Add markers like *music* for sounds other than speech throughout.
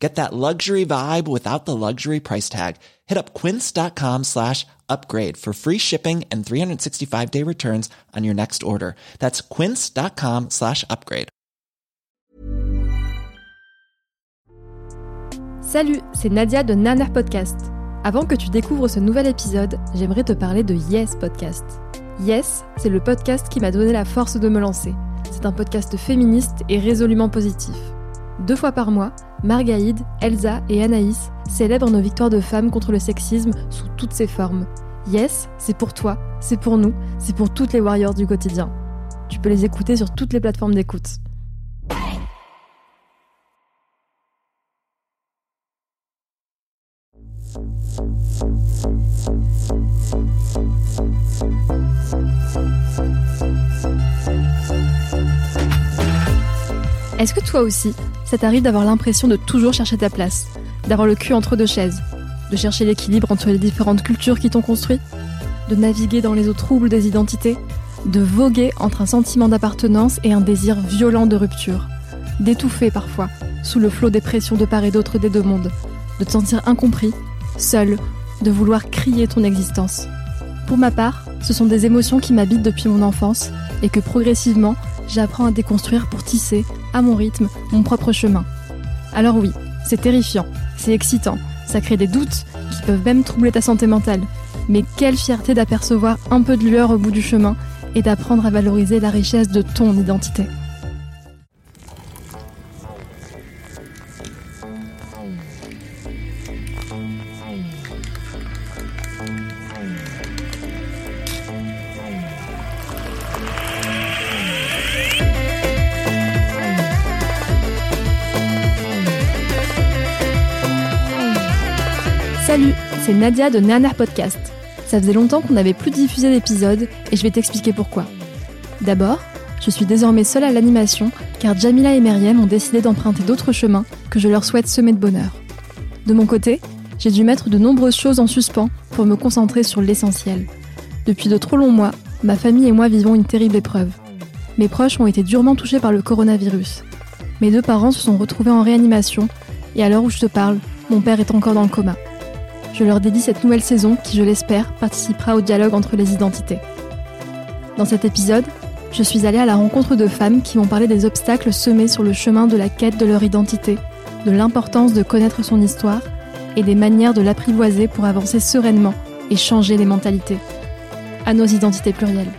Get that luxury vibe without the luxury price tag. Hit up quince.com slash upgrade for free shipping and 365 day returns on your next order. That's quince.com slash upgrade. Salut, c'est Nadia de Nanar Podcast. Avant que tu découvres ce nouvel épisode, j'aimerais te parler de Yes Podcast. Yes, c'est le podcast qui m'a donné la force de me lancer. C'est un podcast féministe et résolument positif. Deux fois par mois, Margaïde, Elsa et Anaïs célèbrent nos victoires de femmes contre le sexisme sous toutes ses formes. Yes, c'est pour toi, c'est pour nous, c'est pour toutes les warriors du quotidien. Tu peux les écouter sur toutes les plateformes d'écoute. Est-ce que toi aussi, ça t'arrive d'avoir l'impression de toujours chercher ta place, d'avoir le cul entre deux chaises, de chercher l'équilibre entre les différentes cultures qui t'ont construit, de naviguer dans les eaux troubles des identités, de voguer entre un sentiment d'appartenance et un désir violent de rupture, d'étouffer parfois sous le flot des pressions de part et d'autre des deux mondes, de te sentir incompris, seul, de vouloir crier ton existence? Pour ma part, ce sont des émotions qui m'habitent depuis mon enfance et que progressivement, j'apprends à déconstruire pour tisser, à mon rythme, mon propre chemin. Alors oui, c'est terrifiant, c'est excitant, ça crée des doutes qui peuvent même troubler ta santé mentale. Mais quelle fierté d'apercevoir un peu de lueur au bout du chemin et d'apprendre à valoriser la richesse de ton identité. Nadia de Nanar Podcast. Ça faisait longtemps qu'on n'avait plus diffusé d'épisodes et je vais t'expliquer pourquoi. D'abord, je suis désormais seule à l'animation car Jamila et Meriem ont décidé d'emprunter d'autres chemins que je leur souhaite semer de bonheur. De mon côté, j'ai dû mettre de nombreuses choses en suspens pour me concentrer sur l'essentiel. Depuis de trop longs mois, ma famille et moi vivons une terrible épreuve. Mes proches ont été durement touchés par le coronavirus. Mes deux parents se sont retrouvés en réanimation et à l'heure où je te parle, mon père est encore dans le coma je leur dédie cette nouvelle saison qui, je l'espère, participera au dialogue entre les identités. Dans cet épisode, je suis allée à la rencontre de femmes qui m'ont parlé des obstacles semés sur le chemin de la quête de leur identité, de l'importance de connaître son histoire et des manières de l'apprivoiser pour avancer sereinement et changer les mentalités. À nos identités plurielles.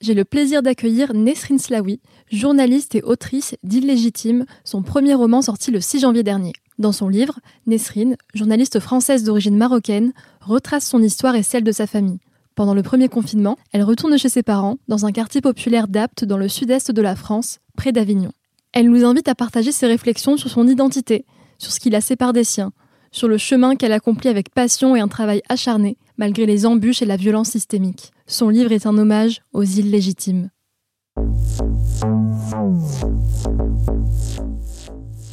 J'ai le plaisir d'accueillir Nesrine Slawi, journaliste et autrice d'Illégitime, son premier roman sorti le 6 janvier dernier. Dans son livre, Nesrine, journaliste française d'origine marocaine, retrace son histoire et celle de sa famille. Pendant le premier confinement, elle retourne chez ses parents, dans un quartier populaire d'Apt dans le sud-est de la France, près d'Avignon. Elle nous invite à partager ses réflexions sur son identité, sur ce qui la sépare des siens, sur le chemin qu'elle accomplit avec passion et un travail acharné, malgré les embûches et la violence systémique. Son livre est un hommage aux îles légitimes.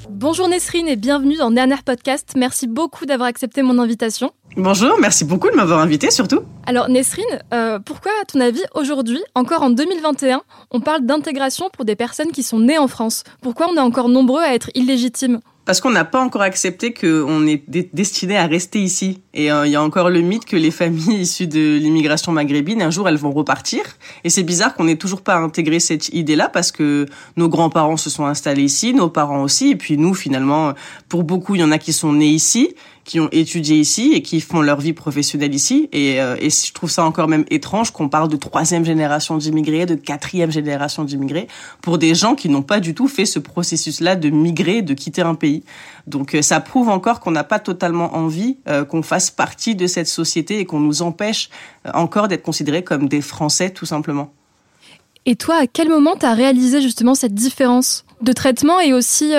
Bonjour Nesrine et bienvenue dans Nerner Podcast. Merci beaucoup d'avoir accepté mon invitation. Bonjour, merci beaucoup de m'avoir invité surtout. Alors Nesrine, euh, pourquoi à ton avis aujourd'hui, encore en 2021, on parle d'intégration pour des personnes qui sont nées en France? Pourquoi on est encore nombreux à être illégitimes? Parce qu'on n'a pas encore accepté qu'on est destiné à rester ici. Et euh, il y a encore le mythe que les familles *laughs* issues de l'immigration maghrébine, un jour, elles vont repartir. Et c'est bizarre qu'on n'ait toujours pas intégré cette idée-là parce que nos grands-parents se sont installés ici, nos parents aussi. Et puis nous, finalement, pour beaucoup, il y en a qui sont nés ici qui ont étudié ici et qui font leur vie professionnelle ici. Et, euh, et je trouve ça encore même étrange qu'on parle de troisième génération d'immigrés, de quatrième génération d'immigrés, pour des gens qui n'ont pas du tout fait ce processus-là de migrer, de quitter un pays. Donc euh, ça prouve encore qu'on n'a pas totalement envie euh, qu'on fasse partie de cette société et qu'on nous empêche encore d'être considérés comme des Français tout simplement. Et toi, à quel moment tu as réalisé justement cette différence de traitement et aussi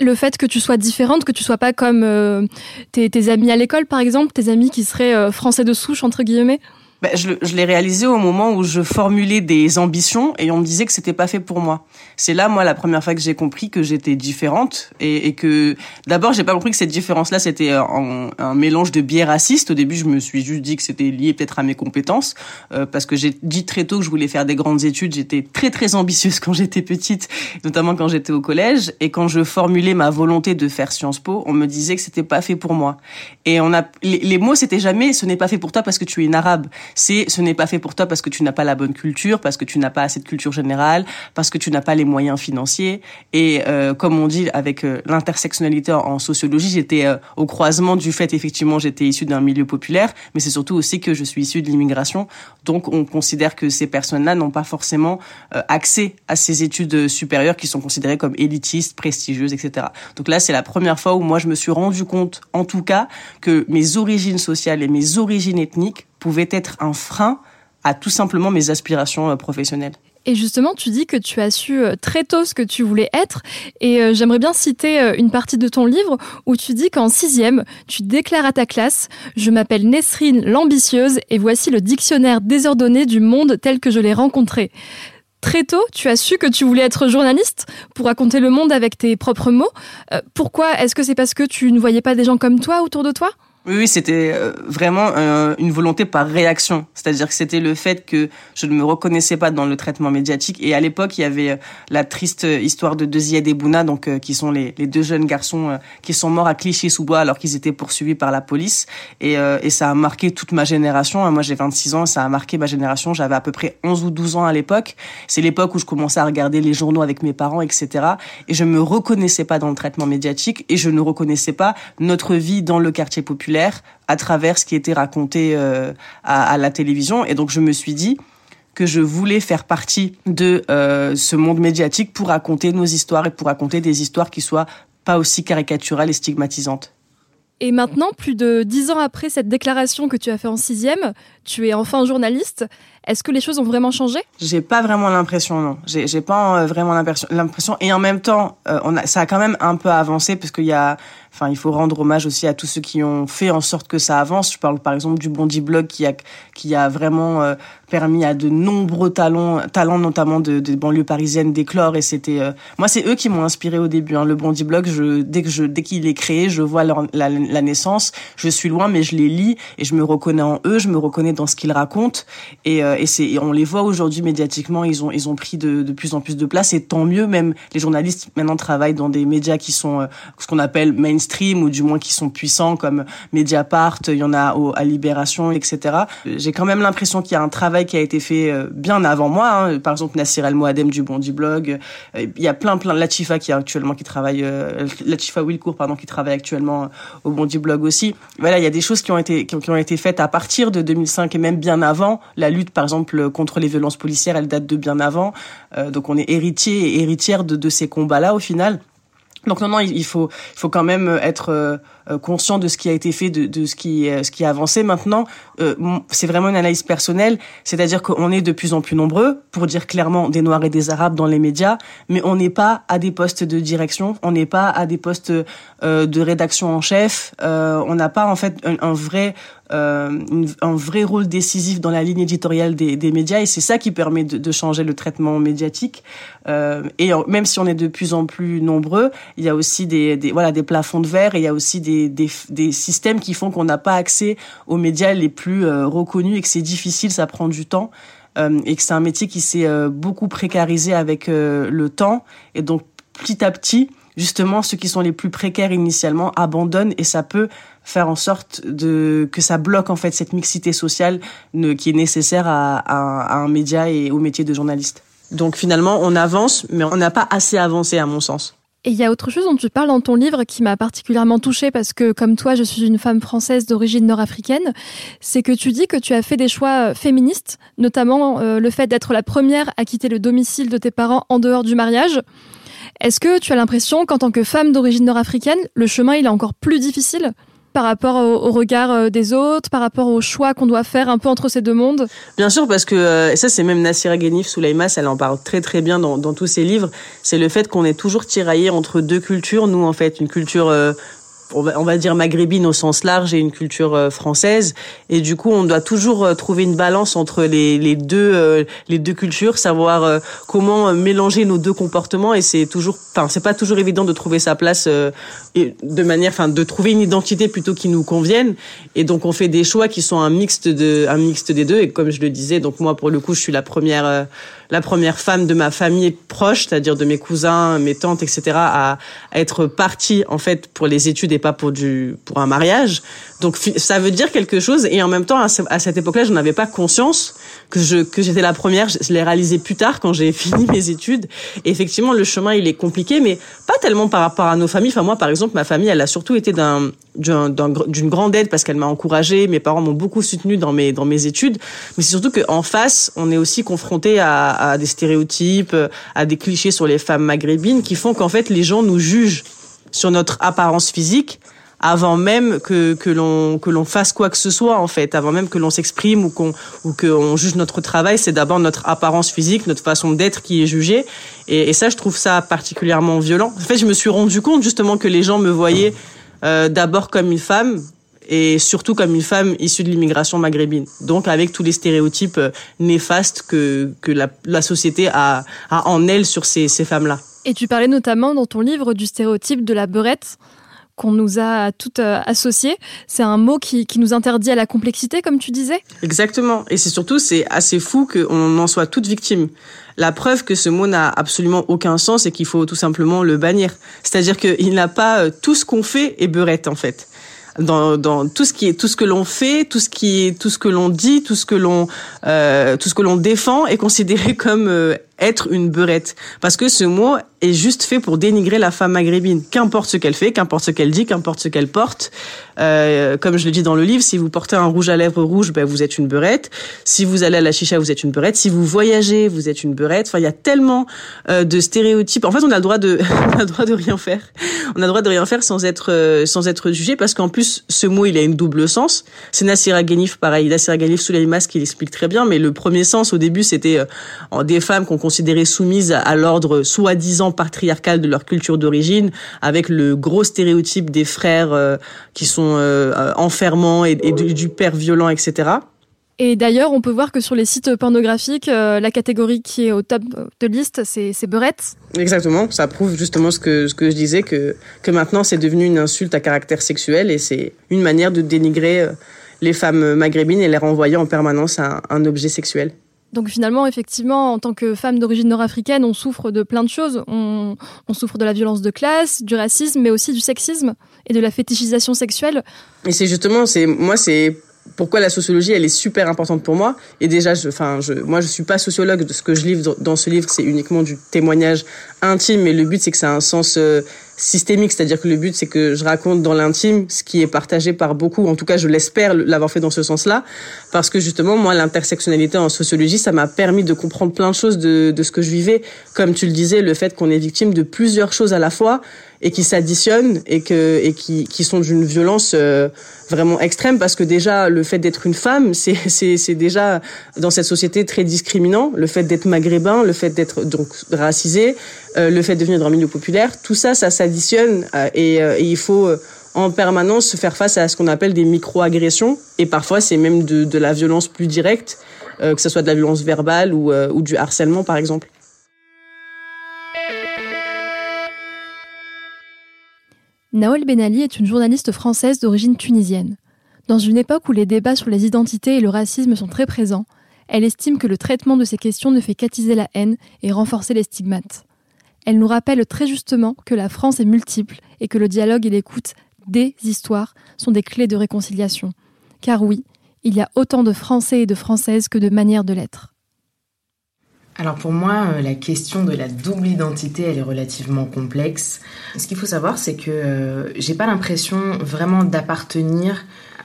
le fait que tu sois différente, que tu sois pas comme euh, tes, amis à l'école, par exemple, tes amis qui seraient euh, français de souche, entre guillemets? Bah, je, je l'ai réalisé au moment où je formulais des ambitions et on me disait que c'était pas fait pour moi. C'est là, moi, la première fois que j'ai compris que j'étais différente et, et que d'abord, j'ai pas compris que cette différence-là, c'était un, mélange de biais racistes. Au début, je me suis juste dit que c'était lié peut-être à mes compétences euh, parce que j'ai dit très tôt que je voulais faire des grandes études. J'étais très, très ambitieuse quand j'étais petite, notamment quand j'étais au collège. Et quand je formulais ma volonté de faire Sciences Po, on me disait que c'était pas fait pour moi. Et on a, les mots, c'était jamais ce n'est pas fait pour toi parce que tu es une arabe c'est ce n'est pas fait pour toi parce que tu n'as pas la bonne culture, parce que tu n'as pas assez de culture générale, parce que tu n'as pas les moyens financiers. Et euh, comme on dit avec euh, l'intersectionnalité en, sociologie, j'étais euh, au croisement du fait effectivement j'étais issu d'un milieu populaire, mais c'est surtout aussi que je suis issu de l'immigration. Donc on considère que ces personnes-là n'ont pas forcément accès à ces études supérieures qui sont considérées comme élitistes, prestigieuses, etc. Donc là c'est la première fois où moi je me suis rendu compte, en tout cas, que mes origines sociales et mes origines ethniques pouvait être un frein à tout simplement mes aspirations euh, professionnelles. Et justement, tu dis que tu as su euh, très tôt ce que tu voulais être. Et euh, j'aimerais bien citer une partie de ton livre où tu dis qu'en sixième, tu déclares à ta classe Je m'appelle Nesrine l'ambitieuse et voici le dictionnaire désordonné du monde tel que je l'ai rencontré. Très tôt, tu as su que tu voulais être journaliste pour raconter le monde avec tes propres mots. pourquoi? Est-ce que c'est parce que tu ne voyais pas des gens comme toi autour de toi? Oui, c'était euh, vraiment euh, une volonté par réaction. C'est-à-dire que c'était le fait que je ne me reconnaissais pas dans le traitement médiatique. Et à l'époque, il y avait euh, la triste histoire de Deuxiède et Bouna, donc qui sont les, deux jeunes garçons qui sont morts à Clichy-sous-Bois alors qu'ils étaient poursuivis par la police. Et, et ça a marqué toute ma génération. Moi, j'ai 26 ans, ça a marqué ma génération. J'avais à peu près 11 ou 12 ans à l'époque. C'est l'époque où je commençais à regarder les journaux avec mes parents, etc. Et je me reconnaissais pas dans le traitement médiatique et je ne reconnaissais pas notre vie dans le quartier populaire à travers ce qui était raconté euh, à, la télévision. Et donc je me suis dit que je voulais faire partie de euh, ce monde médiatique pour raconter nos histoires et pour raconter des histoires qui soient pas aussi caricaturales et stigmatisantes. Et maintenant, plus de dix ans après cette déclaration que tu as fait en sixième, tu es enfin journaliste. Est-ce que les choses ont vraiment changé? J'ai pas vraiment l'impression, non. J'ai pas euh, vraiment l'impression. Et en même temps, a, ça a quand même un peu avancé parce qu'il y a Enfin, il faut rendre hommage aussi à tous ceux qui ont fait en sorte que ça avance. Je parle par exemple du Bondi Blog qui a qui a vraiment euh, permis à de nombreux talents, talents notamment de, banlieues parisiennes d'éclore. Euh, moi, c'est eux qui m'ont inspiré au début. Hein. Le Bondi Blog, dès que qu'il est créé, je vois la, naissance. Je suis loin, mais je les lis et je me reconnais en eux. Je me reconnais dans ce qu'ils racontent. Et, euh, et c'est on les voit aujourd'hui médiatiquement. Ils ont ils ont pris de, de plus en plus de place. Et tant mieux. Même les journalistes maintenant travaillent dans des médias qui sont ce qu'on appelle mainstream stream ou du moins qui sont puissants comme Mediapart, il y en a au, à Libération, etc. J'ai quand même l'impression qu'il y a un travail qui a été fait euh, bien avant moi. Hein. Par exemple, Nassir El Moadem du Bondi Blog. Euh, il y a plein, plein. Latifa qui actuellement qui travaille, euh, Latifa Wilcourt pardon, qui travaille actuellement au Bondi Blog aussi. Voilà, il y a des choses qui ont été qui ont été faites à partir de 2005 et même bien avant. La lutte, par exemple, contre les violences policières, elle date de bien avant. donc on est héritier et héritière de, ces combats-là au final. Donc non, non, il faut, il faut quand même être euh, euh, conscient de ce qui a été fait, de, ce qui, ce qui a avancé. Maintenant, euh, c'est vraiment une analyse personnelle, c'est-à-dire qu'on est de plus en plus nombreux, pour dire clairement des Noirs et des Arabes dans les médias, mais on n'est pas à des postes de direction, on n'est pas à des postes de rédaction en chef, on n'a pas en fait un vrai euh, un vrai rôle décisif dans la ligne éditoriale des, médias et c'est ça qui permet de, changer le traitement médiatique. Euh, et même si on est de plus en plus nombreux, il y a aussi des, voilà des plafonds de verre et il y a aussi des, des, systèmes qui font qu'on n'a pas accès aux médias les plus euh, reconnus et que c'est difficile, ça prend du temps. Et que c'est un métier qui s'est beaucoup précarisé avec le temps et donc petit à petit justement ceux qui sont les plus précaires initialement abandonnent et ça peut faire en sorte que ça bloque en fait cette mixité sociale qui est nécessaire à, un média et au métier de journaliste. Donc finalement, on avance, mais on n'a pas assez avancé à mon sens. Et il y a autre chose dont tu parles dans ton livre qui m'a particulièrement touchée parce que, comme toi, je suis une femme française d'origine nord-africaine. C'est que tu dis que tu as fait des choix féministes, notamment euh, le fait d'être la première à quitter le domicile de tes parents en dehors du mariage. Est-ce que tu as l'impression qu'en tant que femme d'origine nord-africaine, le chemin il est encore plus difficile par rapport au, regard euh, des autres, par rapport au choix qu'on doit faire un peu entre ces deux mondes? Bien sûr, parce que euh, ça c'est même Nassira Ghenif Souleïmas, elle en parle très très bien dans, dans tous ses livres. C'est le fait qu'on est toujours tiraillé entre deux cultures. Nous en fait, une culture euh, on va, dire maghrébine au sens large et une culture euh, française. Et du coup on doit toujours euh, trouver une balance entre les, les deux euh, les deux cultures savoir comment mélanger nos deux comportements. Et c'est toujours enfin c'est pas toujours évident de trouver sa place et de manière enfin de trouver une identité plutôt qui nous convienne. Et donc on fait des choix qui sont un mixte de un mixte des deux. Et comme je le disais donc moi pour le coup je suis la première la première femme de ma famille proche, c'est-à-dire de mes cousins, mes tantes, etc., à, être partie en fait pour les études pas pour du pour un mariage. Donc ça veut dire quelque chose et en même temps à, cette époque-là, je n'avais pas conscience que je que j'étais la première. Je, l'ai réalisé plus tard quand j'ai *laughs* fini mes études. Et effectivement, le chemin il est compliqué, mais pas tellement par rapport à nos familles. Enfin moi, par exemple, ma famille, elle a surtout été d'un d'une grande aide parce qu'elle m'a encouragée. Mes parents m'ont beaucoup soutenu dans mes dans mes études. Mais c'est surtout qu'en face, on est aussi confronté à des stéréotypes, à des clichés sur les femmes maghrébines qui font qu'en fait les gens nous jugent sur notre apparence physique avant même que que l'on que l'on fasse quoi que ce soit en fait, avant même que l'on s'exprime ou qu'on ou qu'on juge notre travail, c'est d'abord notre apparence physique, notre façon d'être qui est jugée. Et, et, ça, je trouve ça particulièrement violent. En fait, je me suis rendu compte justement que les gens me voyaient euh, d'abord comme une femme et surtout comme une femme issue de l'immigration maghrébine. Donc avec tous les stéréotypes euh, néfastes que que la, la société a a en elle sur ces ces femmes-là. Et tu parlais notamment dans ton livre du stéréotype de la beurette qu'on nous a toutes euh, associées. C'est un mot qui, qui, nous interdit à la complexité, comme tu disais? Exactement. Et c'est surtout, c'est assez fou qu'on en soit toutes victimes. La preuve que ce mot n'a absolument aucun sens et qu'il faut tout simplement le bannir. C'est-à-dire qu'il n'a pas euh, tout ce qu'on fait est beurette, en fait. Dans, dans, tout ce qui est tout ce que l'on fait, tout ce qui est tout ce que l'on dit, tout ce que l'on euh, tout ce que l'on défend est considéré *laughs* comme être une beurette parce que ce mot est juste fait pour dénigrer la femme maghrébine. Qu'importe ce qu'elle fait, qu'importe ce qu'elle dit, qu'importe ce qu'elle porte. Euh, comme je le dis dans le livre, si vous portez un rouge à lèvres rouge, ben vous êtes une beurette. Si vous allez à la chicha, vous êtes une beurette. Si vous voyagez, vous êtes une beurette. Enfin, il y a tellement euh, de stéréotypes. En fait, on a le droit de, *laughs* on a le droit de rien faire. On a le droit de rien faire sans être, euh, sans être jugé, parce qu'en plus, ce mot, il a une double sens. C'est Nassira Ghanif, pareil. Nassira Ghanif sous les masques, il explique très bien. Mais le premier sens, au début, c'était euh, des femmes qu'on considérait soumises à l'ordre soi-disant patriarcal de leur culture d'origine, avec le gros stéréotype des frères euh, qui sont euh, enfermants et, du, père violent, etc. Et d'ailleurs, on peut voir que sur les sites pornographiques, euh, la catégorie qui est au top de liste, c'est beurette. Exactement, ça prouve justement ce que, ce que je disais, que, que maintenant c'est devenu une insulte à caractère sexuel et c'est une manière de dénigrer les femmes maghrébines et les renvoyer en permanence à un objet sexuel. Donc finalement, effectivement, en tant que femme d'origine nord-africaine, on souffre de plein de choses. On, souffre de la violence de classe, du racisme, mais aussi du sexisme et de la fétichisation sexuelle. Et c'est justement, c'est moi, c'est pourquoi la sociologie, elle est super importante pour moi. Et déjà, je, enfin, je, moi, je suis pas sociologue. Ce que je livre dans ce livre, c'est uniquement du témoignage intime. Mais le but, c'est que ça a un sens euh, systémique, c'est-à-dire que le but c'est que je raconte dans l'intime ce qui est partagé par beaucoup, en tout cas je l'espère l'avoir fait dans ce sens-là, parce que justement moi l'intersectionnalité en sociologie ça m'a permis de comprendre plein de choses de, de ce que je vivais, comme tu le disais, le fait qu'on est victime de plusieurs choses à la fois et qui s'additionnent et que et qui, qui sont d'une violence euh, vraiment extrême parce que déjà le fait d'être une femme c'est c'est c'est déjà dans cette société très discriminant. Le fait d'être maghrébin le fait d'être donc racisé euh, le fait de venir dans un milieu populaire tout ça ça s'additionne euh, et, et, il faut en permanence se faire face à ce qu'on appelle des micro-agressions et parfois c'est même de, de la violence plus directe que ce soit de la violence verbale ou, ou du harcèlement par exemple Nawal Benali est une journaliste française d'origine tunisienne. Dans une époque où les débats sur les identités et le racisme sont très présents, elle estime que le traitement de ces questions ne fait qu'attiser la haine et renforcer les stigmates. Elle nous rappelle très justement que la France est multiple et que le dialogue et l'écoute des histoires sont des clés de réconciliation. Car oui, il y a autant de Français et de Françaises que de manières de l'être. Alors pour moi, euh, la question de la double identité, elle est relativement complexe. Ce qu'il faut savoir, c'est que euh, j'ai pas l'impression vraiment d'appartenir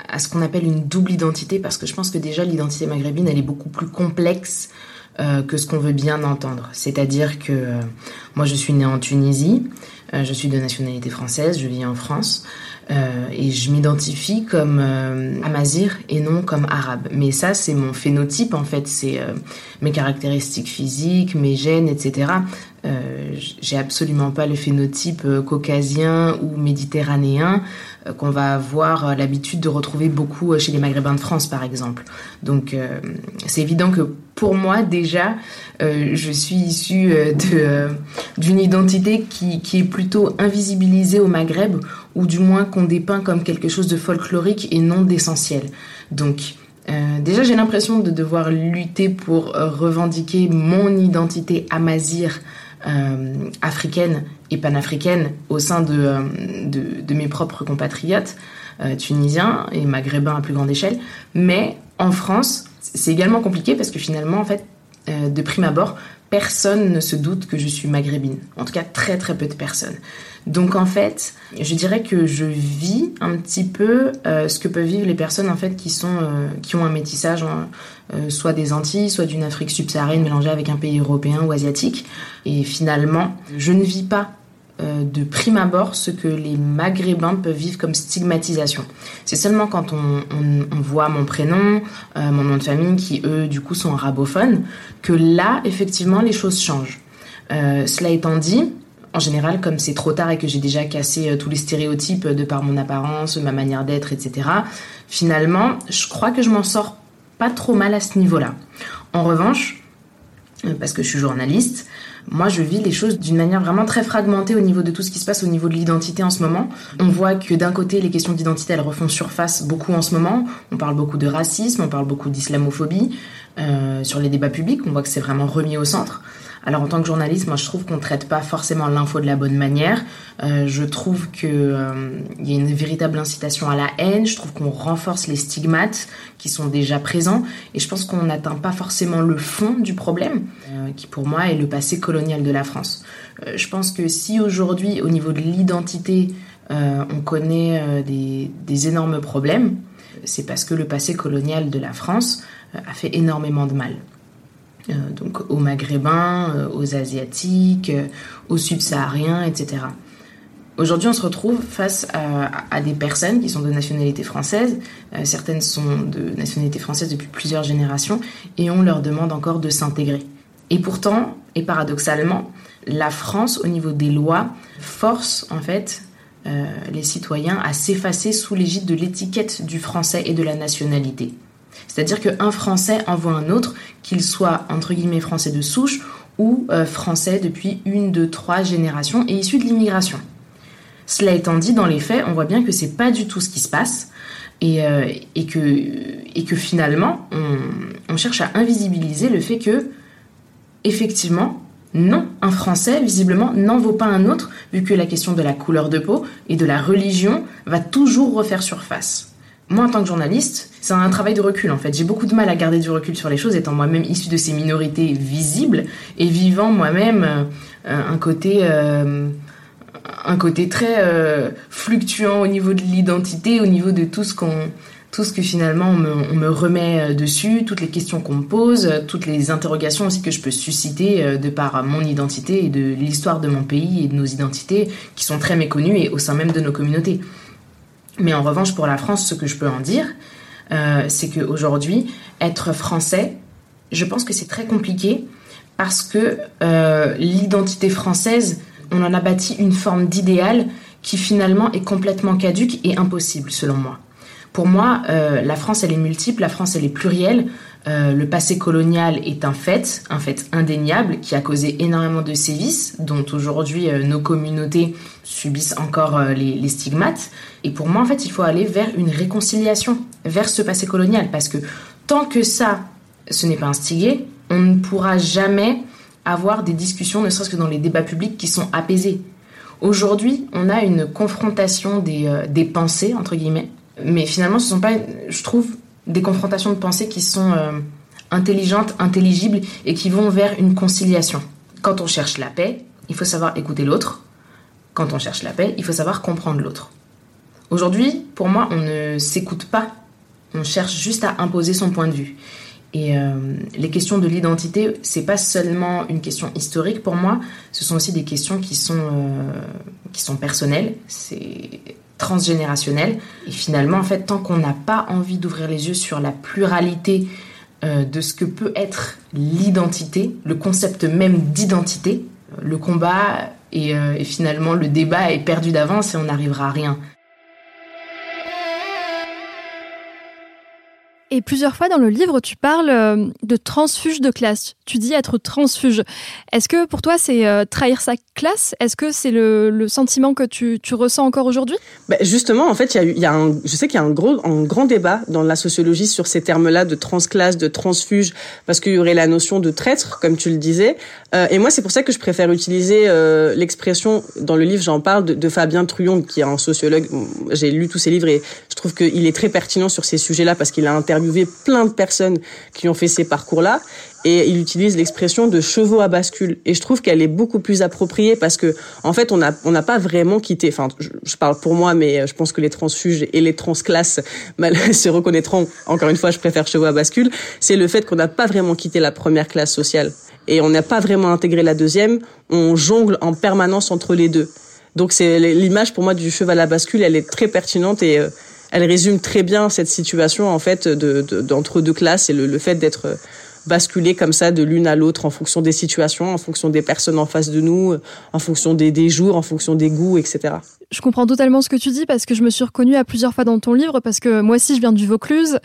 à ce qu'on appelle une double identité, parce que je pense que déjà l'identité maghrébine, elle est beaucoup plus complexe que ce qu'on veut bien entendre. C'est-à-dire que moi, je suis née en Tunisie, je suis de nationalité française, je vis en France. Euh, et je m'identifie comme euh, amazir et non comme arabe. Mais ça, c'est mon phénotype en fait, c'est euh, mes caractéristiques physiques, mes gènes, etc. J'ai absolument pas le phénotype caucasien ou méditerranéen qu'on va avoir l'habitude de retrouver beaucoup chez les Maghrébins de France, par exemple. Donc, c'est évident que pour moi, déjà, je suis issue d'une identité qui est plutôt invisibilisée au Maghreb ou du moins qu'on dépeint comme quelque chose de folklorique et non d'essentiel. Donc, euh, déjà, j'ai l'impression de devoir lutter pour euh, revendiquer mon identité amazir euh, africaine et panafricaine au sein de, de, de mes propres compatriotes tunisiens et maghrébins à plus grande échelle. Mais en France, c'est également compliqué parce que finalement, en fait, de prime abord, personne ne se doute que je suis maghrébine. En tout cas, très très peu de personnes. Donc en fait, je dirais que je vis un petit peu euh, ce que peuvent vivre les personnes en fait qui euh, ont un métissage euh, soit des Antilles, soit d'une Afrique subsaharienne mélangée avec un pays européen ou asiatique. Et finalement, je ne vis pas de prime abord ce que les Maghrébins peuvent vivre comme stigmatisation. C'est seulement quand on, voit mon prénom, mon nom de famille, qui eux du coup sont arabophones, que là effectivement les choses changent. cela étant dit, en général, comme c'est trop tard et que j'ai déjà cassé euh, tous les stéréotypes de par mon apparence, ma manière d'être, etc., finalement, je crois que je m'en sors pas trop mal à ce niveau-là. En revanche, euh, parce que je suis journaliste, moi je vis les choses d'une manière vraiment très fragmentée au niveau de tout ce qui se passe au niveau de l'identité en ce moment. On voit que d'un côté les questions d'identité elles refont surface beaucoup en ce moment. On parle beaucoup de racisme, on parle beaucoup d'islamophobie euh, sur les débats publics. On voit que c'est vraiment remis au centre. Alors en tant que journaliste, moi je trouve qu'on traite pas forcément l'info de la bonne manière. Euh, je trouve que euh, y a une véritable incitation à la haine. Je trouve qu'on renforce les stigmates qui sont déjà présents et je pense qu'on n'atteint pas forcément le fond du problème, euh, qui pour moi est le passé colonial de la France. je pense que si aujourd'hui, au niveau de l'identité, on connaît des énormes problèmes, c'est parce que le passé colonial de la France a fait énormément de mal. Euh, donc aux Maghrébins, euh, aux Asiatiques, euh, aux Subsahariens, etc. Aujourd'hui, on se retrouve face à, des personnes qui sont de nationalité française. certaines sont de nationalité française depuis plusieurs générations et on leur demande encore de s'intégrer. Et pourtant, et paradoxalement, la France, au niveau des lois, force en fait les citoyens à s'effacer sous l'égide de l'étiquette du français et de la nationalité. C'est-à-dire qu'un Français envoie un autre, qu'il soit entre guillemets français de souche ou euh, français depuis une, deux, trois générations et issu de l'immigration. Cela étant dit, dans les faits, on voit bien que c'est pas du tout ce qui se passe et, euh, que, finalement, on cherche à invisibiliser le fait que, effectivement, non, un Français, visiblement, n'en vaut pas un autre, vu que la question de la couleur de peau et de la religion va toujours refaire surface moi, en tant que journaliste, c'est un travail de recul en fait. J'ai beaucoup de mal à garder du recul sur les choses, étant moi-même issu de ces minorités visibles et vivant moi-même euh, un côté, euh, un côté très euh, fluctuant au niveau de l'identité, au niveau de tout ce tout ce que finalement on me, on me, remet dessus, toutes les questions qu'on me pose, toutes les interrogations aussi que je peux susciter de par mon identité et de l'histoire de mon pays et de nos identités qui sont très méconnues et au sein même de nos communautés. Mais en revanche, pour la France, ce que je peux en dire, euh, c'est qu'aujourd'hui, être français, je pense que c'est très compliqué parce que euh, l'identité française, on en a bâti une forme d'idéal qui finalement est complètement caduque et impossible, selon moi. Pour moi, euh, la France, elle est multiple, la France, elle est plurielle. Euh, le passé colonial est un fait, un fait indéniable qui a causé énormément de sévices, dont aujourd'hui euh, nos communautés subissent encore euh, les, stigmates. Et pour moi, en fait, il faut aller vers une réconciliation, vers ce passé colonial, parce que tant que ça, ce n'est pas instigé, on ne pourra jamais avoir des discussions, ne serait-ce que dans les débats publics, qui sont apaisés. Aujourd'hui, on a une confrontation des, des pensées, entre guillemets, mais finalement, ce sont pas, je trouve, des confrontations de pensée qui sont euh, intelligentes, intelligibles et qui vont vers une conciliation. Quand on cherche la paix, il faut savoir écouter l'autre. Quand on cherche la paix, il faut savoir comprendre l'autre. Aujourd'hui, pour moi, on ne s'écoute pas. On cherche juste à imposer son point de vue. Et euh, les questions de l'identité, c'est pas seulement une question historique pour moi, ce sont aussi des questions qui sont, euh, qui sont personnelles, c'est transgénérationnel. Et finalement, en fait, tant qu'on n'a pas envie d'ouvrir les yeux sur la pluralité euh, de ce que peut être l'identité, le concept même d'identité, le combat et, et finalement le débat est perdu d'avance et on n'arrivera à rien. Et plusieurs fois dans le livre, tu parles euh, de transfuge de classe. Tu dis être transfuge. Est-ce que pour toi, c'est euh, trahir sa classe? Est-ce que c'est le, sentiment que tu, ressens encore aujourd'hui? Ben Justement, en fait, il y a, un, je sais qu'il y a un, gros, un grand débat dans la sociologie sur ces termes-là de transclasse, de transfuge, parce qu'il y aurait la notion de traître, comme tu le disais. Euh, et moi, c'est pour ça que je préfère utiliser l'expression, dans le livre, j'en parle, de, de, Fabien Truyon, qui est un sociologue. J'ai lu tous ses livres et je trouve qu'il est très pertinent sur ces sujets-là parce qu'il a interviewé interviewé plein de personnes qui ont fait ces parcours-là et il utilise l'expression de chevaux à bascule. Et je trouve qu'elle est beaucoup plus appropriée parce que en fait on n'a pas vraiment quitté enfin je, parle pour moi mais je pense que les transfuges et les transclasses *laughs* se reconnaîtront. Encore une fois je préfère chevaux à bascule. C'est le fait qu'on n'a pas vraiment quitté la première classe sociale. Et on n'a pas vraiment intégré la deuxième. On jongle en permanence entre les deux. Donc c'est l'image pour moi du cheval à bascule elle est très pertinente et euh, elle résume très bien cette situation en fait de d'entre deux classes et le, fait d'être basculé comme ça de l'une à l'autre en fonction des situations, en fonction des personnes en face de nous, en fonction des jours, en fonction des goûts, etc. Je comprends totalement ce que tu dis parce que je me suis reconnue à plusieurs fois dans ton livre parce que moi aussi je viens du Vaucluse.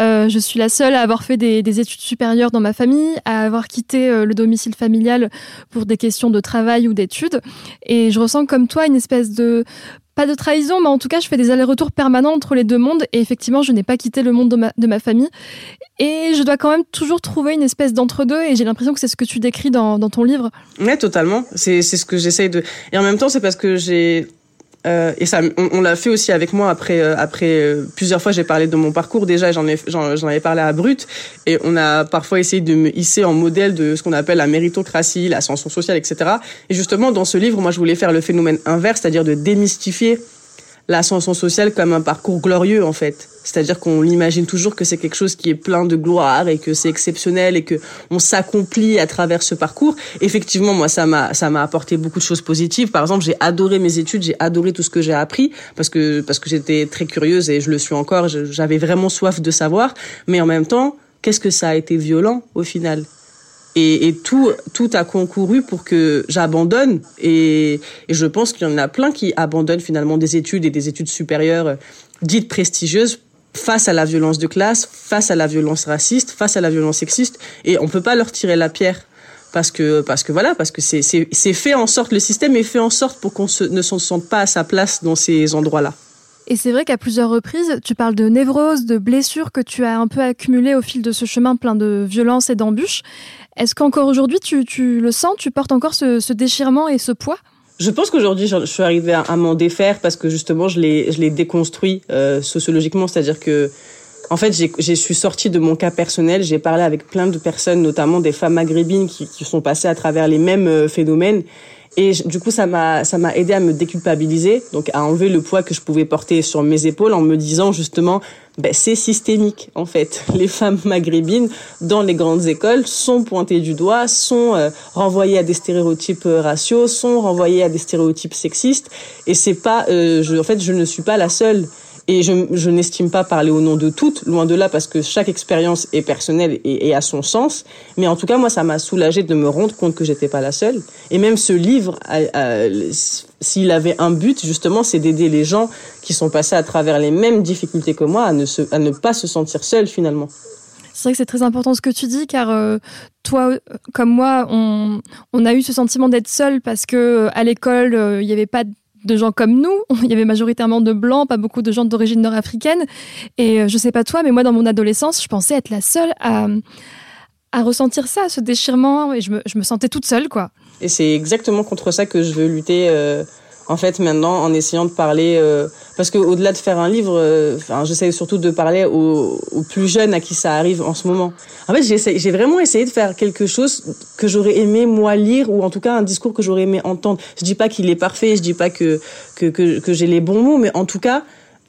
Euh, je suis la seule à avoir fait des, des, études supérieures dans ma famille, à avoir quitté euh, le domicile familial pour des questions de travail ou d'études. Et je ressens comme toi une espèce de pas de trahison, mais en tout cas, je fais des allers-retours permanents entre les deux mondes. Et effectivement, je n'ai pas quitté le monde de ma, de ma, famille. Et je dois quand même toujours trouver une espèce d'entre-deux. Et j'ai l'impression que c'est ce que tu décris dans, dans ton livre. Ouais, totalement. C'est ce que j'essaye de. Et en même temps, c'est parce que j'ai euh, et ça, on, l'a fait aussi avec moi après. Euh, après euh, plusieurs fois, j'ai parlé de mon parcours déjà. J'en ai, j'en, avais parlé à Brut, et on a parfois essayé de me hisser en modèle de ce qu'on appelle la méritocratie, l'ascension sociale, etc. Et justement, dans ce livre, moi, je voulais faire le phénomène inverse, c'est-à-dire de démystifier l'ascension sociale comme un parcours glorieux en fait. C'est-à-dire qu'on imagine toujours que c'est quelque chose qui est plein de gloire et que c'est exceptionnel et que on s'accomplit à travers ce parcours. Effectivement, moi ça m'a ça m'a apporté beaucoup de choses positives. Par exemple, j'ai adoré mes études, j'ai adoré tout ce que j'ai appris parce que parce que j'étais très curieuse et je le suis encore, j'avais vraiment soif de savoir, mais en même temps, qu'est-ce que ça a été violent au final? Et, et, tout, tout a concouru pour que j'abandonne. Et, et, je pense qu'il y en a plein qui abandonnent finalement des études et des études supérieures dites prestigieuses face à la violence de classe, face à la violence raciste, face à la violence sexiste. Et on peut pas leur tirer la pierre parce que parce que voilà parce que c'est fait en sorte le système est fait en sorte pour qu'on ne se sente pas à sa place dans ces endroits là. Et c'est vrai qu'à plusieurs reprises, tu parles de névrose, de blessures que tu as un peu accumulées au fil de ce chemin plein de violences et d'embûches. Est-ce qu'encore aujourd'hui, tu, le sens, tu portes encore ce, déchirement et ce poids? Je pense qu'aujourd'hui, je suis arrivée à, m'en défaire parce que justement, je l'ai, déconstruit euh, sociologiquement, c'est-à-dire que, en fait, j'ai, je suis sortie de mon cas personnel. J'ai parlé avec plein de personnes, notamment des femmes maghrébines qui, qui sont passées à travers les mêmes euh, phénomènes et du coup, ça m'a ça m'a aidé à me déculpabiliser, donc à enlever le poids que je pouvais porter sur mes épaules en me disant justement, ben, c'est systémique en fait. *laughs* Les femmes maghrébines dans les grandes écoles sont pointées du doigt, sont euh, renvoyées à des stéréotypes euh, raciaux, sont renvoyées à des stéréotypes sexistes. Et c'est pas, euh, je, en fait, je ne suis pas la seule. Et je, n'estime pas parler au nom de toutes, loin de là, parce que chaque expérience est personnelle et, et a son sens. Mais en tout cas, moi, ça m'a soulagé de me rendre compte que j'étais pas la seule. Et même ce livre, s'il avait un but, justement, c'est d'aider les gens qui sont passés à travers les mêmes difficultés que moi à ne, pas se sentir seuls, finalement. C'est vrai que c'est très important ce que tu dis, car euh, toi, comme moi, on, a eu ce sentiment d'être seul parce que euh, à l'école, euh, il n'y avait pas de gens comme nous. *laughs* Il y avait majoritairement de blancs, pas beaucoup de gens d'origine nord-africaine. Et euh, je sais pas toi, mais moi, dans mon adolescence, je pensais être la seule à, à ressentir ça, ce déchirement. Et je me, je me sentais toute seule, quoi. Et c'est exactement contre ça que je veux lutter. Euh, en fait, maintenant, en essayant de parler, euh, parce qu'au-delà de faire un livre, euh, enfin, j'essaie surtout de parler aux, aux, plus jeunes à qui ça arrive en ce moment. En fait, j'ai vraiment essayé de faire quelque chose que j'aurais aimé moi lire, ou en tout cas un discours que j'aurais aimé entendre. Je dis pas qu'il est parfait, je dis pas que que, que, que j'ai les bons mots, mais en tout cas,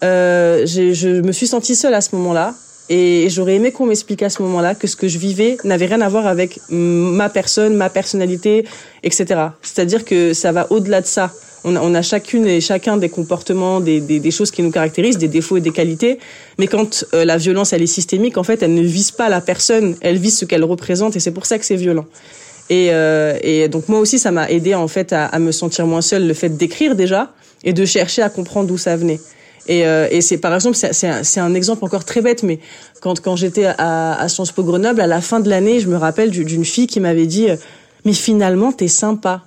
euh, je me suis sentie seule à ce moment-là. Et j'aurais aimé qu'on m'explique à ce moment-là que ce que je vivais n'avait rien à voir avec ma personne, ma personnalité, etc. C'est-à-dire que ça va au-delà de ça. On a, chacune et chacun des comportements, des, choses qui nous caractérisent, des défauts et des qualités. Mais quand euh, la violence, elle est systémique, en fait, elle ne vise pas la personne, elle vise ce qu'elle représente, et c'est pour ça que c'est violent. Et, euh, et, donc moi aussi, ça m'a aidé en fait à, à, me sentir moins seule, le fait d'écrire déjà et de chercher à comprendre d'où ça venait. Et, euh, et c'est par exemple, c'est un, un, exemple encore très bête, mais quand, quand j'étais à, à Sciences Po Grenoble, à la fin de l'année, je me rappelle d'une fille qui m'avait dit euh, Mais finalement, t'es sympa.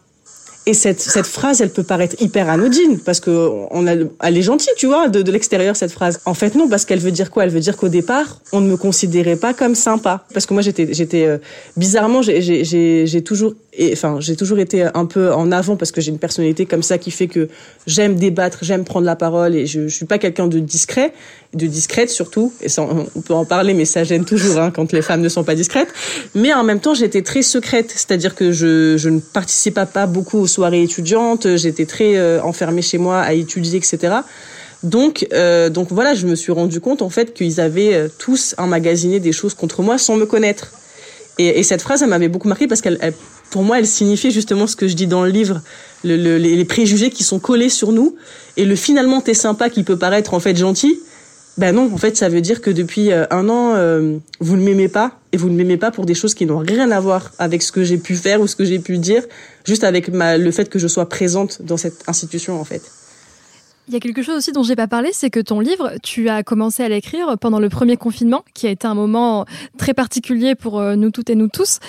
Et cette, cette phrase, elle peut paraître hyper anodine parce que on a, elle est gentille, tu vois, de, de l'extérieur cette phrase. En fait, non, parce qu'elle veut dire quoi? Elle veut dire qu'au départ, on ne me considérait pas comme sympa. Parce que moi, j'étais, j'étais euh, bizarrement, j'ai toujours enfin j'ai toujours été un peu en avant parce que j'ai une personnalité comme ça qui fait que j'aime débattre, j'aime prendre la parole et je, je suis pas quelqu'un de discret, de discrète surtout. Et ça, on peut en parler, mais ça gêne toujours hein, quand les femmes ne sont pas discrètes. Mais en même temps, j'étais très secrète, c'est-à-dire que je, je ne participais pas beaucoup soirées étudiantes. J'étais très euh, enfermée chez moi à étudier, etc. Donc, euh, donc voilà, je me suis rendu compte en fait qu'ils avaient euh, tous emmagasiné des choses contre moi sans me connaître. Et, et cette phrase, elle m'avait beaucoup marqué parce qu'elle, pour moi, elle signifiait justement ce que je dis dans le livre, le, le, les préjugés qui sont collés sur nous et le finalement t'es sympa qui peut paraître en fait gentil. Ben non, en fait, ça veut dire que depuis un an, vous ne m'aimez pas et vous ne m'aimez pas pour des choses qui n'ont rien à voir avec ce que j'ai pu faire ou ce que j'ai pu dire, juste avec le fait que je sois présente dans cette institution en fait. Il y a quelque chose aussi dont j'ai pas parlé, c'est que ton livre, tu as commencé à l'écrire pendant le premier confinement, qui a été un moment très particulier pour euh, nous toutes et nous tous.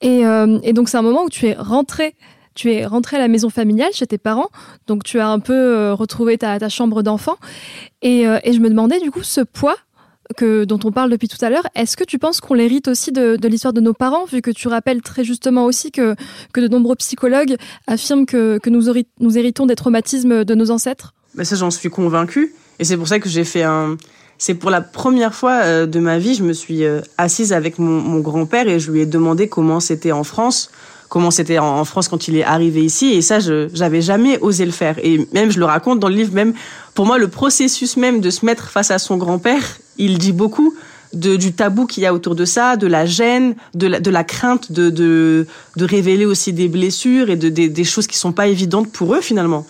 Et, euh, et donc c'est un moment où tu es rentré, tu es rentré à la maison familiale chez tes parents, donc tu as un peu euh, retrouvé ta, chambre d'enfant. Et je me demandais du coup ce poids que, dont on parle depuis tout à l'heure, est-ce que tu penses qu'on l'hérite aussi de, l'histoire de nos parents, vu que tu rappelles très justement aussi que, que de nombreux psychologues affirment que, que nous, héritons des traumatismes de nos ancêtres? Ben ça, j'en suis convaincue. Et c'est pour ça que j'ai fait un. C'est pour la première fois euh, de ma vie, je me suis euh, assise avec mon grand-père et je lui ai demandé comment c'était en France, comment c'était en, France quand il est arrivé ici. Et ça, je j'avais jamais osé le faire. Et même, je le raconte dans le livre, même pour moi, le processus même de se mettre face à son grand-père, il dit beaucoup. De, du tabou qu'il y a autour de ça, de la gêne, de la, de la crainte de, de, de révéler aussi des blessures et de, des, des choses qui sont pas évidentes pour eux finalement.